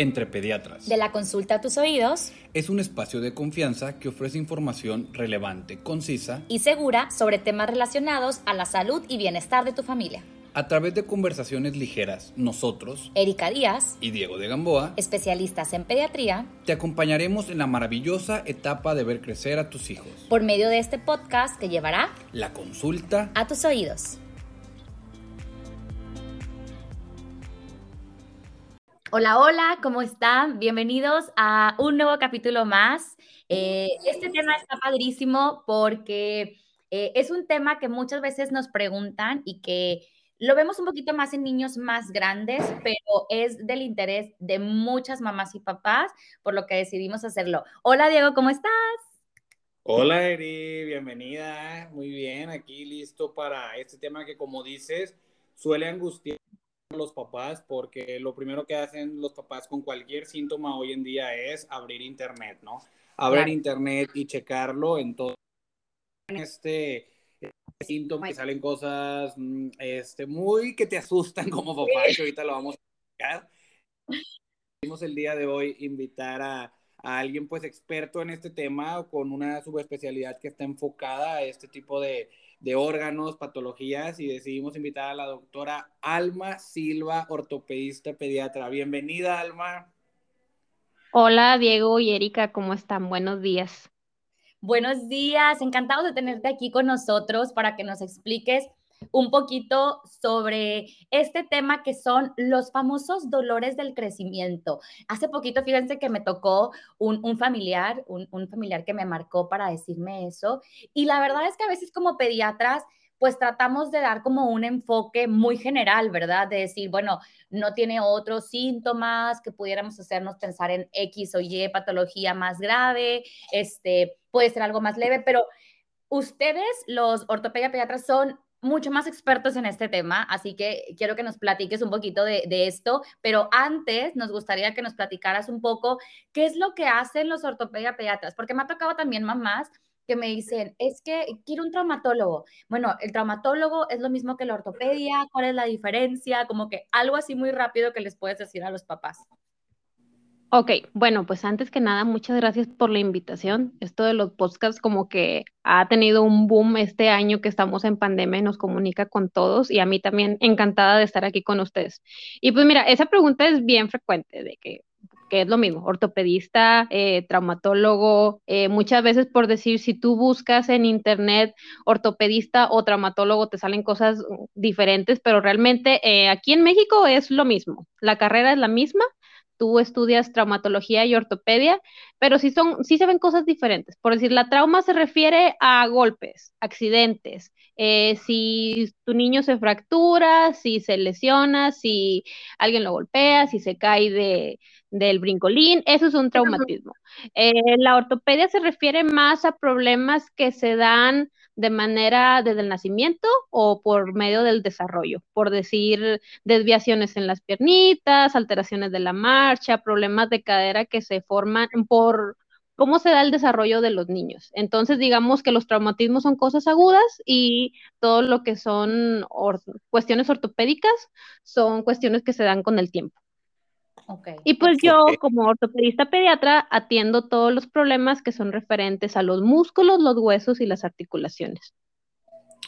entre pediatras. De la consulta a tus oídos. Es un espacio de confianza que ofrece información relevante, concisa y segura sobre temas relacionados a la salud y bienestar de tu familia. A través de conversaciones ligeras, nosotros, Erika Díaz y Diego de Gamboa, especialistas en pediatría, te acompañaremos en la maravillosa etapa de ver crecer a tus hijos. Por medio de este podcast que llevará la consulta a tus oídos. Hola, hola, ¿cómo están? Bienvenidos a un nuevo capítulo más. Eh, este tema está padrísimo porque eh, es un tema que muchas veces nos preguntan y que lo vemos un poquito más en niños más grandes, pero es del interés de muchas mamás y papás, por lo que decidimos hacerlo. Hola Diego, ¿cómo estás? Hola Eri, bienvenida. Muy bien, aquí listo para este tema que como dices, suele angustiar los papás porque lo primero que hacen los papás con cualquier síntoma hoy en día es abrir internet, ¿no? Abrir internet y checarlo en todo este síntomas que salen cosas mm, este, muy que te asustan como papá, que ahorita lo vamos a explicar. Queremos el día de hoy invitar a, a, alguien pues experto en este tema con una subespecialidad que está enfocada a este tipo de, de órganos, patologías y decidimos invitar a la doctora Alma Silva, ortopedista pediatra. Bienvenida, Alma. Hola, Diego y Erika, ¿cómo están? Buenos días. Buenos días, encantados de tenerte aquí con nosotros para que nos expliques un poquito sobre este tema que son los famosos dolores del crecimiento. Hace poquito, fíjense que me tocó un, familiar, un, un familiar que me marcó para decirme eso. Y la verdad es que a veces como pediatras pues tratamos de dar como un enfoque muy general, ¿verdad? De decir, bueno, no tiene otros síntomas que pudiéramos hacernos pensar en X o Y patología más grave, este, puede ser algo más leve, pero ustedes, los ortopedia pediatras, son mucho más expertos en este tema, así que quiero que nos platiques un poquito de, esto, pero antes nos gustaría que nos platicaras un poco qué es lo que hacen los ortopedia pediatras, porque me ha tocado también mamás que me dicen, es que quiero un traumatólogo. Bueno, el traumatólogo es lo mismo que la ortopedia, ¿cuál es la diferencia? Como que algo así muy rápido que les puedes decir a los papás. Ok, bueno, pues antes que nada, muchas gracias por la invitación. Esto de los podcasts como que ha tenido un boom este año que estamos en pandemia y nos comunica con todos y a mí también encantada de estar aquí con ustedes. Y pues mira, esa pregunta es bien frecuente de que que es lo mismo, ortopedista, eh, traumatólogo, eh, muchas veces por decir, si tú buscas en internet ortopedista o traumatólogo, te salen cosas diferentes, pero realmente eh, aquí en México es lo mismo, la carrera es la misma, tú estudias traumatología y ortopedia, pero sí, son, sí se ven cosas diferentes. Por decir, la trauma se refiere a golpes, accidentes, si tu niño se fractura, si se lesiona, si alguien lo golpea, si se cae de, del brincolín, eso es un traumatismo. Eh, la ortopedia se refiere más a problemas que se dan de manera desde el nacimiento o por medio del desarrollo, por decir desviaciones en las piernitas, alteraciones de la marcha, problemas de cadera que se forman por cómo se da el desarrollo de los niños. Entonces, digamos que los traumatismos son cosas agudas y todo lo que son cuestiones ortopédicas son cuestiones que se dan con el tiempo. Y pues yo, como ortopedista pediatra, atiendo todos los problemas que son referentes a los músculos, los huesos y las articulaciones.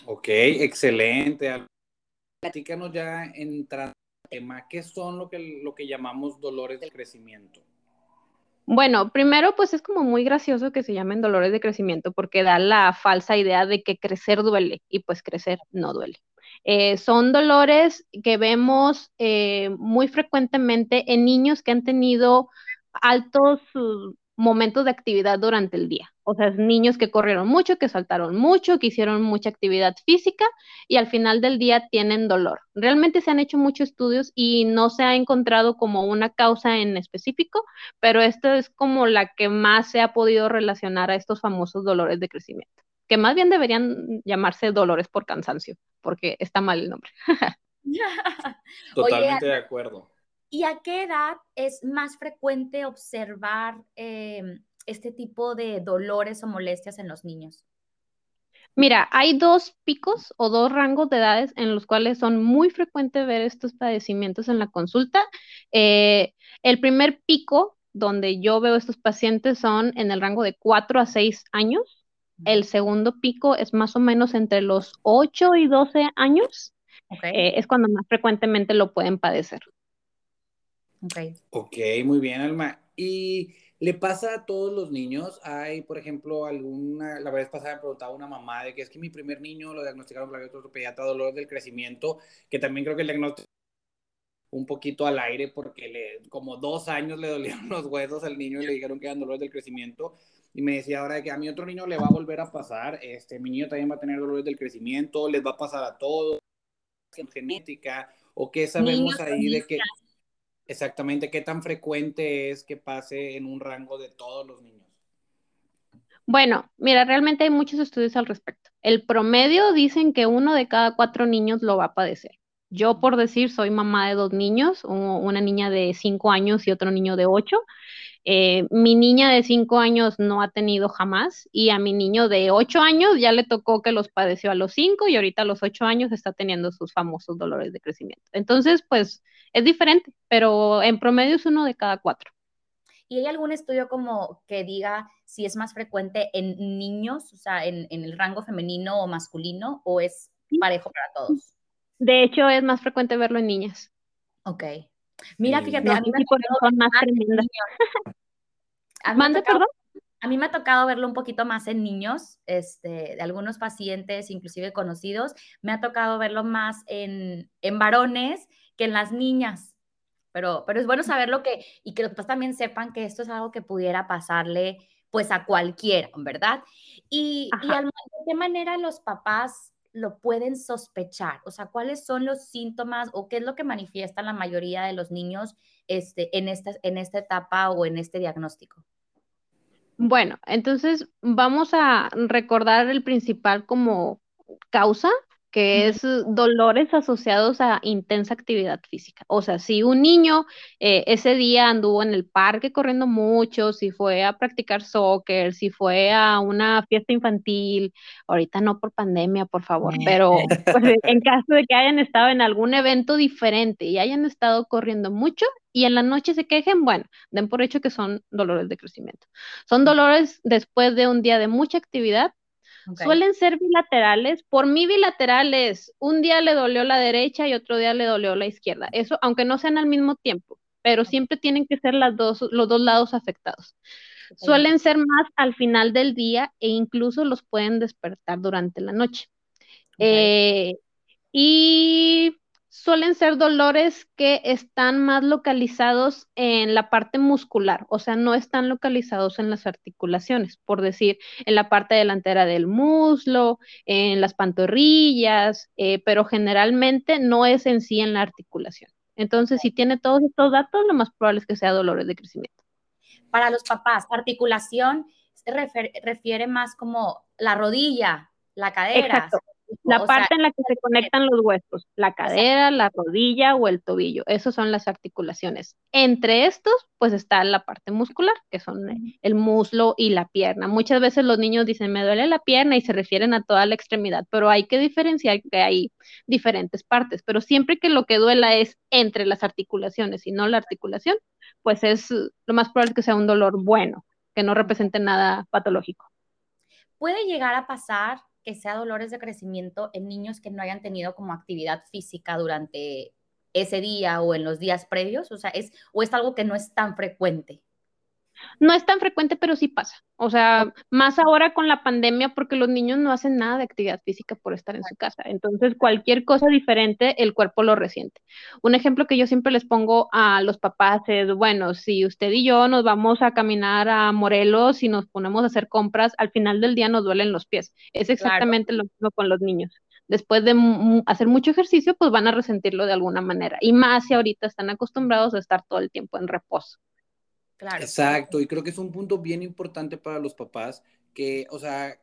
Ok, excelente. Platícanos ya entrando al tema, ¿qué son lo que, lo que llamamos dolores del crecimiento? Bueno, primero, pues es como muy gracioso que se llamen dolores de crecimiento porque da la falsa idea de que crecer duele y pues crecer no duele. Eh, son dolores que vemos eh, muy frecuentemente en niños que han tenido altos momentos de actividad durante el día. O sea, niños que corrieron mucho, que saltaron mucho, que hicieron mucha actividad física y al final del día tienen dolor. Realmente se han hecho muchos estudios y no se ha encontrado como una causa en específico, pero esta es como la que más se ha podido relacionar a estos famosos dolores de crecimiento que más bien deberían llamarse dolores por cansancio, porque está mal el nombre. Totalmente de acuerdo. ¿Y a qué edad es más frecuente observar em, este tipo de dolores o molestias en los niños? Mira, hay dos picos o dos rangos de edades en los cuales son muy frecuentes ver estos padecimientos en la consulta. Eh, El primer pico donde yo veo estos pacientes son en el rango de 4 a 6 años. El segundo pico es más o menos entre los 8 y 12 años. Eh, es cuando más frecuentemente lo pueden padecer. Ok. Ok, muy bien, Alma. ¿Y le pasa a todos los niños? Hay, por ejemplo, alguna, la vez pasada me preguntaba una mamá de que es que mi primer niño lo diagnosticaron con la dolor del crecimiento, que también creo que el diagnóstico un poquito al aire porque le, como dos años le dolían los huesos al niño y le dijeron que eran dolores del crecimiento. Y me decía ahora que a mi otro niño le va a volver a pasar, este, mi niño también va a tener dolores del crecimiento, les va a pasar a todos, en genética, o qué sabemos ahí de que, exactamente, qué tan frecuente es que pase en un rango de todos los niños. Bueno, mira, realmente hay muchos estudios al respecto. El promedio dicen que uno de cada cuatro niños lo va a padecer. Yo, por decir, soy mamá de dos niños, una niña de cinco años y otro niño de ocho. Eh, mi niña de cinco años no ha tenido jamás y a mi niño de ocho años ya le tocó que los padeció a los cinco y ahorita a los ocho años está teniendo sus famosos dolores de crecimiento. Entonces, pues es diferente, pero en promedio es uno de cada cuatro. ¿Y hay algún estudio como que diga si es más frecuente en niños, o sea, en, en el rango femenino o masculino, o es parejo para todos? De hecho, es más frecuente verlo en niñas. Ok. Mira, fíjate, a mí me son más tremendas. Mande, perdón. A mí me ha tocado verlo un poquito más en niños, este, de algunos pacientes, inclusive conocidos. Me ha tocado verlo más en, en varones que en las niñas. Pero, pero es bueno saberlo que, y que los papás también sepan que esto es algo que pudiera pasarle pues a cualquiera, ¿verdad? Y, y de qué manera los papás lo pueden sospechar? O sea, ¿cuáles son los síntomas o qué es lo que manifiesta la mayoría de los niños este, en, esta, en esta etapa o en este diagnóstico? Bueno, entonces vamos a recordar el principal como causa que es dolores asociados a intensa actividad física. O sea, si un niño eh, ese día anduvo en el parque corriendo mucho, si fue a practicar soccer, si fue a una fiesta infantil, ahorita no por pandemia, por favor, pero pues, en caso de que hayan estado en algún evento diferente y hayan estado corriendo mucho y en la noche se quejen, bueno, den por hecho que son dolores de crecimiento. Son dolores después de un día de mucha actividad Suelen ser bilaterales. Por mí bilaterales, un día le dolió la derecha y otro día le dolió la izquierda. Eso, aunque no sean al mismo tiempo, pero siempre tienen que ser las dos, los dos lados afectados. Suelen ser más al final del día e incluso los pueden despertar durante la noche. Eh, y suelen ser dolores que están más localizados en la parte muscular, o sea, no están localizados en las articulaciones, por decir, en la parte delantera del muslo, en las pantorrillas, eh, pero generalmente no es en sí en la articulación. Entonces, si tiene todos estos datos, lo más probable es que sea dolores de crecimiento. Para los papás, articulación se refiere más como la rodilla, la cadera. La parte en la que se conectan los huesos, la cadera, la rodilla o el tobillo, esas son las articulaciones. Entre estos, pues está la parte muscular, que son el muslo y la pierna. Muchas veces los niños dicen, me duele la pierna y se refieren a toda la extremidad, pero hay que diferenciar que hay diferentes partes, pero siempre que lo que duela es entre las articulaciones y no la articulación, pues es lo más probable que sea un dolor bueno, que no represente nada patológico. Puede llegar a pasar que sea dolores de crecimiento en niños que no hayan tenido como actividad física durante ese día o en los días previos? O sea, es, o es algo que no es tan frecuente. No es tan frecuente, pero sí pasa. O sea, más ahora con la pandemia porque los niños no hacen nada de actividad física por estar en su casa. Entonces, cualquier cosa diferente, el cuerpo lo resiente. Un ejemplo que yo siempre les pongo a los papás es, bueno, si usted y yo nos vamos a caminar a Morelos y nos ponemos a hacer compras, al final del día nos duelen los pies. Es exactamente lo mismo con los niños después de hacer mucho ejercicio, pues van a resentirlo de alguna manera. Y más si ahorita están acostumbrados a estar todo el tiempo en reposo. Exacto, y creo que es un punto bien importante para los papás que, o sea,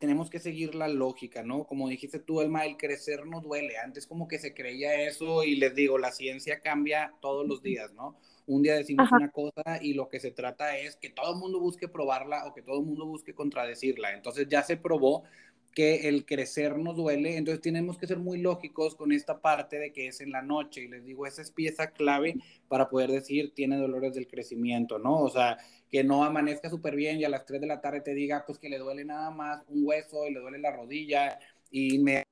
tenemos que seguir la lógica, ¿no? Como dijiste tú, Elma, el crecer no duele. Antes como que se creía eso y les digo, la ciencia cambia todos los días, ¿no? Un día decimos una cosa y lo que se trata es que todo el mundo busque probarla o que todo el mundo busque contradecirla. Entonces ya se probó que el crecer nos duele, entonces tenemos que ser muy lógicos con esta parte de que es en la noche y les digo, esa es pieza clave para poder decir tiene dolores del crecimiento, ¿no? O sea, que no amanezca súper bien y a las 3 de la tarde te diga pues que le duele nada más un hueso y le duele la rodilla y me...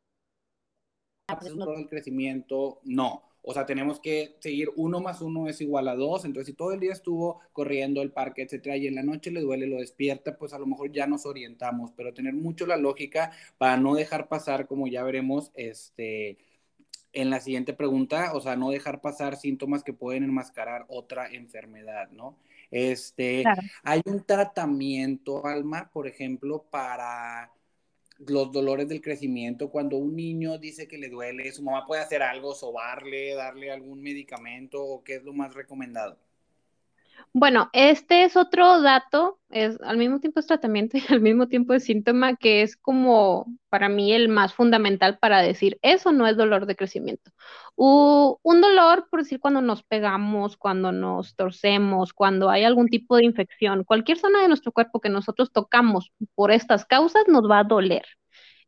Pues, es un dolor del crecimiento, no. O sea, tenemos que seguir uno más uno es igual a dos. Entonces, si todo el día estuvo corriendo el parque, etcétera, y en la noche le duele, lo despierta, pues a lo mejor ya nos orientamos. Pero tener mucho la lógica para no dejar pasar, como ya veremos, este, en la siguiente pregunta, o sea, no dejar pasar síntomas que pueden enmascarar otra enfermedad, ¿no? Este, hay un tratamiento, Alma, por ejemplo, para los dolores del crecimiento, cuando un niño dice que le duele, su mamá puede hacer algo, sobarle, darle algún medicamento o qué es lo más recomendado. Bueno, este es otro dato, es al mismo tiempo es tratamiento y al mismo tiempo es síntoma que es como para mí el más fundamental para decir eso no es dolor de crecimiento. un dolor, por decir, cuando nos pegamos, cuando nos torcemos, cuando hay algún tipo de infección, cualquier zona de nuestro cuerpo que nosotros tocamos por estas causas nos va a doler.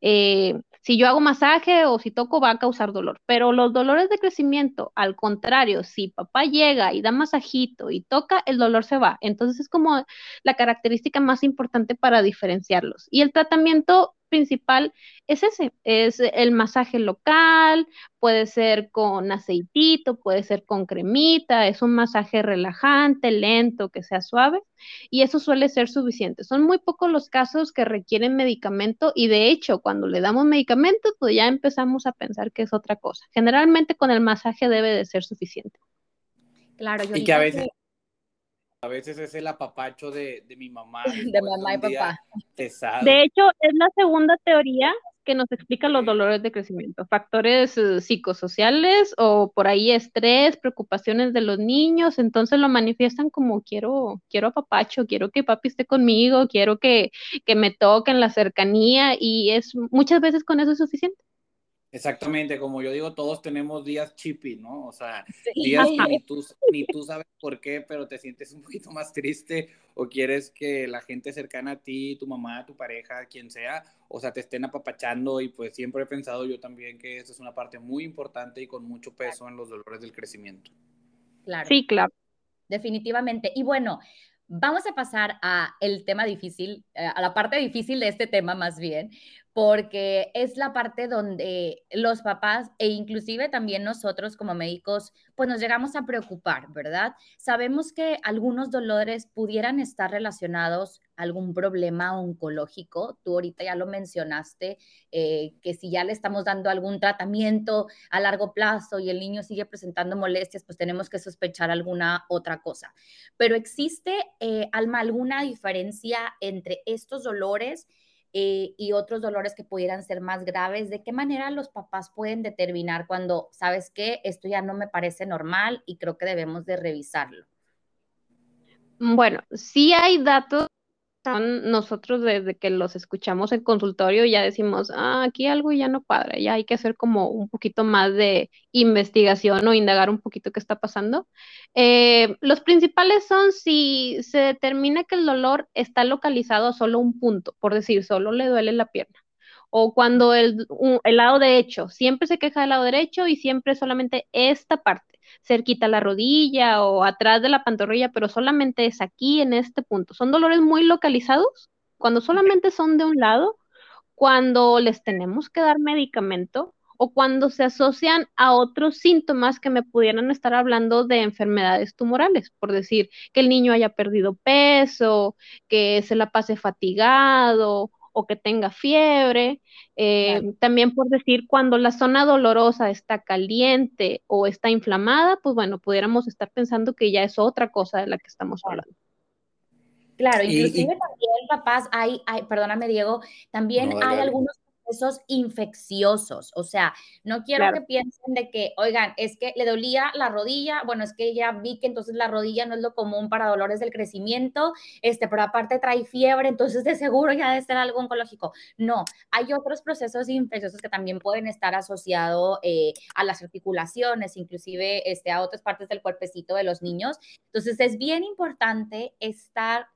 Eh, si yo hago masaje o si toco va a causar dolor, pero los dolores de crecimiento, al contrario, si papá llega y da masajito y toca, el dolor se va. Entonces es como la característica más importante para diferenciarlos. Y el tratamiento principal es ese, es el masaje local, puede ser con aceitito, puede ser con cremita, es un masaje relajante, lento, que sea suave, y eso suele ser suficiente. Son muy pocos los casos que requieren medicamento y de hecho cuando le damos medicamento, pues ya empezamos a pensar que es otra cosa. Generalmente con el masaje debe de ser suficiente. Claro, yo y que a veces a veces es el apapacho de, mi mamá. De mamá y papá. De hecho, es la segunda teoría que nos explica los dolores de crecimiento. Factores eh, psicosociales o por ahí estrés, preocupaciones de los niños. Entonces lo manifiestan como quiero, quiero apapacho, quiero que papi esté conmigo, quiero que, que me toque en la cercanía y es muchas veces con eso es suficiente. Exactamente, como yo digo, todos tenemos días chippy, ¿no? O sea, días que ni tú, ni tú sabes por qué, pero te sientes un poquito más triste o quieres que la gente cercana a ti, tu mamá, tu pareja, quien sea, o sea, te estén apapachando y pues siempre he pensado yo también que esa es una parte muy importante y con mucho peso en los dolores del crecimiento. Claro. Sí, claro. Definitivamente. Y bueno, vamos a pasar a el tema difícil, eh, a la parte difícil de este tema más bien, porque es la parte donde los papás e inclusive también nosotros como médicos, pues nos llegamos a preocupar, ¿verdad? Sabemos que algunos dolores pudieran estar relacionados a algún problema oncológico. Tú ahorita ya lo mencionaste, eh, que si ya le estamos dando algún tratamiento a largo plazo y el niño sigue presentando molestias, pues tenemos que sospechar alguna otra cosa. Pero existe, eh, Alma, alguna diferencia entre estos dolores? Eh, y otros dolores que pudieran ser más graves, ¿de qué manera los papás pueden determinar cuando, sabes que esto ya no me parece normal y creo que debemos de revisarlo? Bueno, sí hay datos nosotros desde que los escuchamos en consultorio ya decimos, ah, aquí algo ya no cuadra, ya hay que hacer como un poquito más de investigación o indagar un poquito qué está pasando. Eh, los principales son si se determina que el dolor está localizado a solo un punto, por decir, solo le duele la pierna. O cuando el, el lado derecho, siempre se queja del lado derecho y siempre solamente esta parte cerquita la rodilla o atrás de la pantorrilla, pero solamente es aquí en este punto. Son dolores muy localizados, cuando solamente son de un lado, cuando les tenemos que dar medicamento o cuando se asocian a otros síntomas que me pudieran estar hablando de enfermedades tumorales, por decir que el niño haya perdido peso, que se la pase fatigado o que tenga fiebre. Eh, también por decir, cuando la zona dolorosa está caliente o está inflamada, pues bueno, pudiéramos estar pensando que ya es otra cosa de la que estamos hablando. Claro, inclusive también, papás, hay, hay, perdóname Diego, también hay algunos procesos infecciosos. O sea, no quiero que piensen de que, oigan, es que le dolía la rodilla, bueno, es que ya vi que entonces la rodilla no es lo común para dolores del crecimiento, este, pero aparte trae fiebre, entonces de seguro ya debe ser algo oncológico. No, hay otros procesos infecciosos que también pueden estar asociados eh, a las articulaciones, inclusive este, a otras partes del cuerpecito de los niños. Entonces es bien importante estar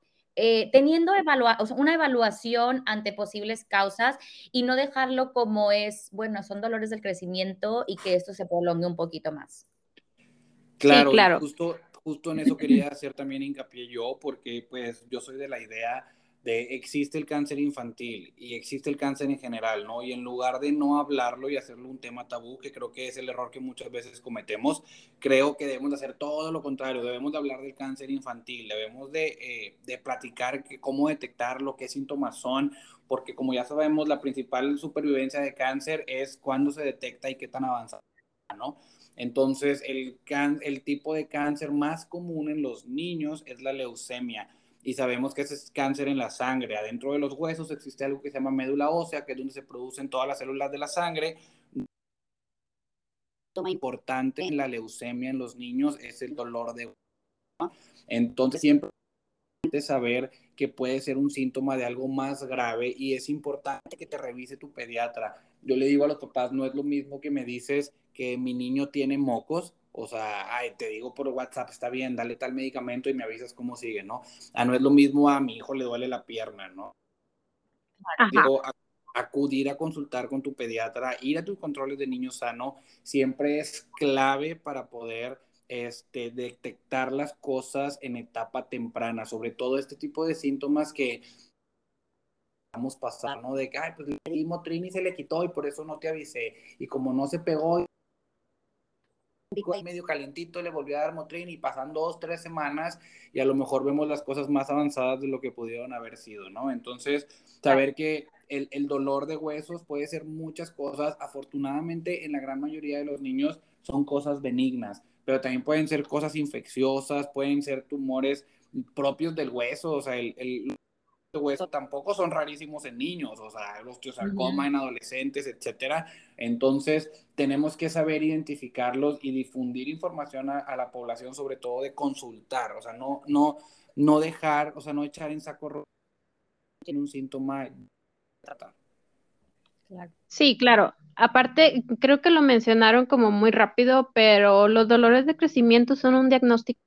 eh, teniendo una evaluación ante posibles causas y no dejarlo como es, bueno, son dolores del crecimiento y que esto se prolongue un poquito más. Claro, claro. Justo, justo en eso quería hacer también hincapié yo, porque pues yo soy de la idea de existe el cáncer infantil y existe el cáncer en general, ¿no? Y en lugar de no hablarlo y hacerlo un tema tabú, que creo que es el error que muchas veces cometemos, creo que debemos de hacer todo lo contrario, debemos de hablar del cáncer infantil, debemos de, eh, de platicar que, cómo detectarlo, qué síntomas son, porque como ya sabemos, la principal supervivencia de cáncer es cuándo se detecta y qué tan avanzado, ¿no? Entonces, el, el tipo de cáncer más común en los niños es la leucemia y sabemos que ese es cáncer en la sangre. Adentro de los huesos existe algo que se llama médula ósea, que es donde se producen todas las células de la sangre. Lo importante en la leucemia en los niños es el dolor de entonces siempre saber que puede ser un síntoma de algo más grave y es importante que te revise tu pediatra. Yo le digo a los papás, no es lo mismo que me dices que mi niño tiene mocos o sea, ay, te digo por WhatsApp, está bien, dale tal medicamento y me avisas cómo sigue, ¿no? Ah, no es lo mismo a mi hijo le duele la pierna, ¿no? Digo, acudir a consultar con tu pediatra, ir a tus controles de niño sano, siempre es clave para poder este, detectar las cosas en etapa temprana, sobre todo este tipo de síntomas que vamos a pasar, ¿no? De que, ay, pues le di Motrin y se le quitó y por eso no te avisé. Y como no se pegó medio calientito, le volvió a dar Motrin y pasan dos, tres semanas y a lo mejor vemos las cosas más avanzadas de lo que pudieron haber sido, ¿no? Entonces, saber que el, el, dolor de huesos puede ser muchas cosas, afortunadamente en la gran mayoría de los niños son cosas benignas, pero también pueden ser cosas infecciosas, pueden ser tumores propios del hueso, o sea, el, el hueso tampoco son rarísimos en niños, o sea, los osteosarcoma en adolescentes, etcétera. Entonces, tenemos que saber identificarlos y difundir información a, la población, sobre todo de consultar, o sea, no, no, no dejar, o sea, no echar en saco rojo tiene un síntoma tratar. Sí, claro. Aparte, creo que lo mencionaron como muy rápido, pero los dolores de crecimiento son un diagnóstico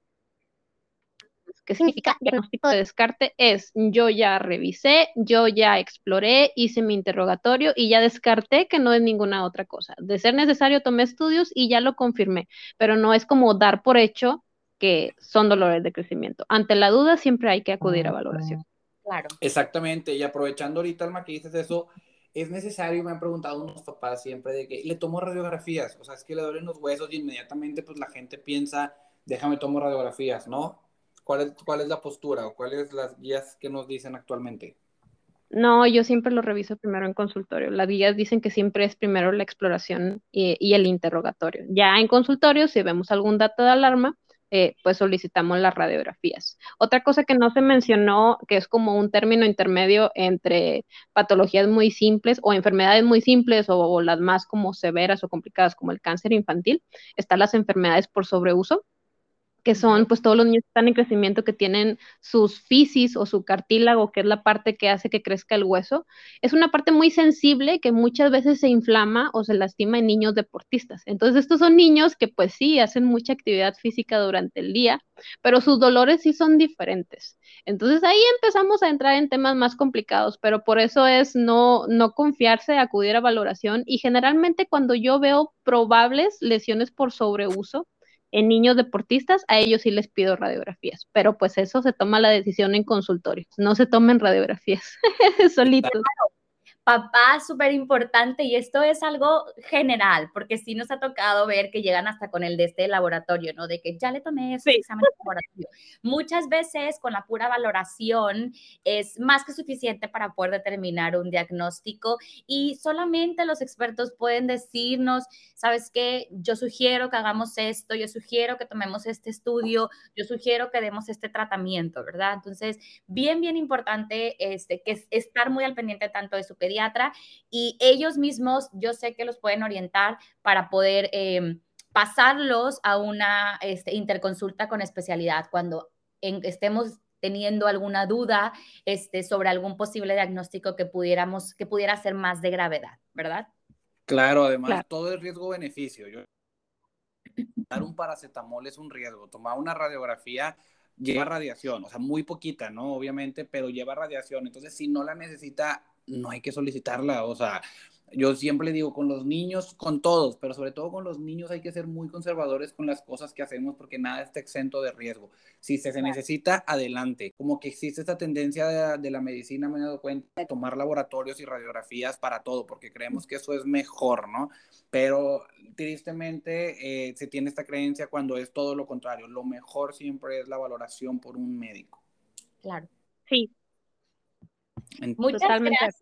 ¿Qué significa diagnóstico de descarte? Es yo ya revisé, yo ya exploré, hice mi interrogatorio y ya descarté que no es ninguna otra cosa. De ser necesario, tomé estudios y ya lo confirmé, pero no es como dar por hecho que son dolores de crecimiento. Ante la duda siempre hay que acudir a valoración. Claro. Exactamente, y aprovechando ahorita, Alma, que dices eso, es necesario, me han preguntado unos papás siempre de que le tomo radiografías, o sea, es que le duelen los huesos y inmediatamente pues la gente piensa, déjame tomo radiografías, ¿no? ¿Cuál es, ¿Cuál es la postura o cuáles las guías que nos dicen actualmente? No, yo siempre lo reviso primero en consultorio. Las guías dicen que siempre es primero la exploración y, el interrogatorio. Ya en consultorio, si vemos algún dato de alarma, eh, pues solicitamos las radiografías. Otra cosa que no se mencionó, que es como un término intermedio entre patologías muy simples o enfermedades muy simples o, o las más como severas o complicadas como el cáncer infantil, están las enfermedades por sobreuso, que son pues todos los niños que están en crecimiento que tienen sus fisis o su cartílago, que es la parte que hace que crezca el hueso, es una parte muy sensible que muchas veces se inflama o se lastima en niños deportistas. Entonces estos son niños que pues sí hacen mucha actividad física durante el día, pero sus dolores sí son diferentes. Entonces ahí empezamos a entrar en temas más complicados, pero por eso es no, no confiarse, acudir a valoración y generalmente cuando yo veo probables lesiones por sobreuso, en niños deportistas, a ellos sí les pido radiografías, pero pues eso se toma la decisión en consultorios, no se tomen radiografías solitos papá súper importante y esto es algo general, porque sí nos ha tocado ver que llegan hasta con el de este laboratorio, ¿no? De que ya le tomé ese examen de laboratorio. Muchas veces con la pura valoración es más que suficiente para poder determinar un diagnóstico y solamente los expertos pueden decirnos, ¿sabes qué? Yo sugiero que hagamos esto, yo sugiero que tomemos este estudio, yo sugiero que demos este tratamiento, ¿verdad? Entonces, bien, bien importante este, que es estar muy al pendiente tanto de su pediatra y ellos mismos yo sé que los pueden orientar para poder em, pasarlos a una este, interconsulta con especialidad cuando estemos teniendo alguna duda este, sobre algún posible diagnóstico que pudiéramos, que pudiera ser más de gravedad, ¿verdad? Claro, además todo es riesgo-beneficio. Dar un paracetamol es un riesgo, tomar una radiografía lleva radiación, o sea, muy poquita, ¿no? Obviamente, pero lleva radiación. Entonces, si no la necesita, no hay que solicitarla. O sea, yo siempre digo, con los niños, con todos, pero sobre todo con los niños hay que ser muy conservadores con las cosas que hacemos porque nada está exento de riesgo. Si se, necesita, adelante. Como que existe esta tendencia de, la medicina, me he dado cuenta, de tomar laboratorios y radiografías para todo, porque creemos que eso es mejor, ¿no? Pero tristemente eh, se tiene esta creencia cuando es todo lo contrario. Lo mejor siempre es la valoración por un médico. Claro. Sí. Muchas gracias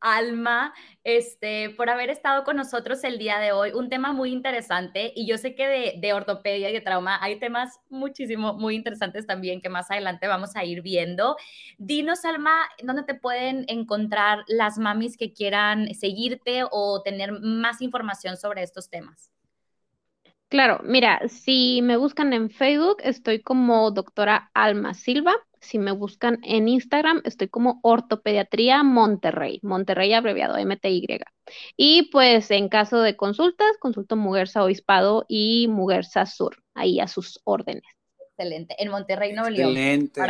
Alma, este, por haber estado con nosotros el día de hoy. Un tema muy interesante y yo sé que de, de, ortopedia y de trauma hay temas muchísimo, muy interesantes también que más adelante vamos a ir viendo. Dinos, Alma, ¿dónde te pueden encontrar las mamis que quieran seguirte o tener más información sobre estos temas? Claro, mira, si me buscan en Facebook, estoy como doctora Alma Silva. Si me buscan en Instagram, estoy como Ortopediatría Monterrey, Monterrey abreviado MTY. Y pues en caso de consultas, consulto Muguerza Obispado y Muguerza Sur, ahí a sus órdenes. Excelente, en Monterrey, León. Excelente.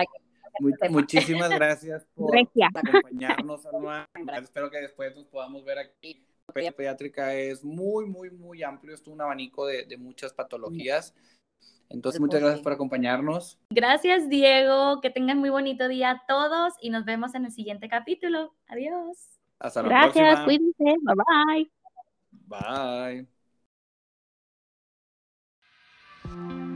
muchísimas gracias por acompañarnos, Alma. Espero que después nos podamos ver aquí. La pediátrica es muy, muy, muy amplio, es un abanico de, de muchas patologías. Entonces, muchas gracias por acompañarnos. Gracias, Diego. Que tengan muy bonito día a todos y nos vemos en el siguiente capítulo. Adiós. Hasta la gracias, cuídense. Bye bye. Bye.